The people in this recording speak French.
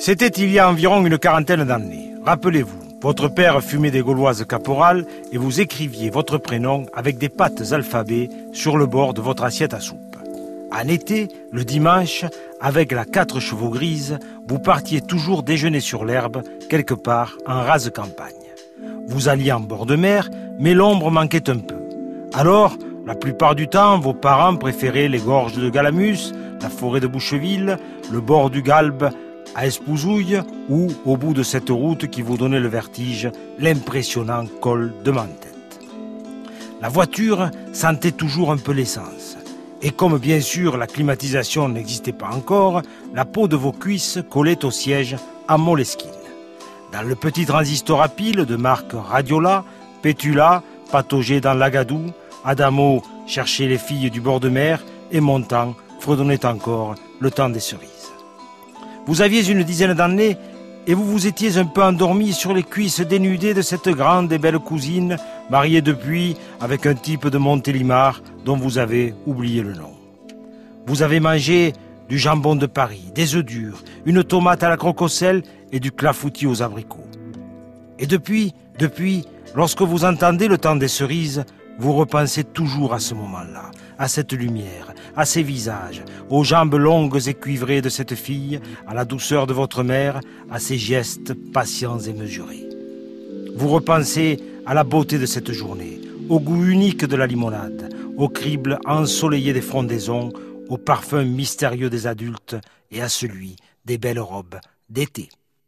C'était il y a environ une quarantaine d'années. Rappelez-vous, votre père fumait des gauloises caporales et vous écriviez votre prénom avec des pattes alphabet sur le bord de votre assiette à soupe. En été, le dimanche, avec la quatre chevaux grise, vous partiez toujours déjeuner sur l'herbe, quelque part en rase campagne. Vous alliez en bord de mer, mais l'ombre manquait un peu. Alors, la plupart du temps, vos parents préféraient les gorges de Galamus, la forêt de Boucheville, le bord du Galbe à Espouzouille ou, au bout de cette route qui vous donnait le vertige, l'impressionnant col de Mentette. La voiture sentait toujours un peu l'essence. Et comme bien sûr la climatisation n'existait pas encore, la peau de vos cuisses collait au siège à Moleskine. Dans le petit transistor à pile de marque Radiola, Pétula pataugeait dans l'Agadou, Adamo cherchait les filles du bord de mer et Montant fredonnait encore le temps des cerises. Vous aviez une dizaine d'années et vous vous étiez un peu endormi sur les cuisses dénudées de cette grande et belle cousine, mariée depuis avec un type de Montélimar dont vous avez oublié le nom. Vous avez mangé du jambon de Paris, des œufs durs, une tomate à la crococelle et du clafoutis aux abricots. Et depuis, depuis, lorsque vous entendez le temps des cerises, vous repensez toujours à ce moment-là, à cette lumière, à ces visages, aux jambes longues et cuivrées de cette fille, à la douceur de votre mère, à ses gestes patients et mesurés. Vous repensez à la beauté de cette journée, au goût unique de la limonade, au crible ensoleillé des frondaisons, au parfum mystérieux des adultes et à celui des belles robes d'été.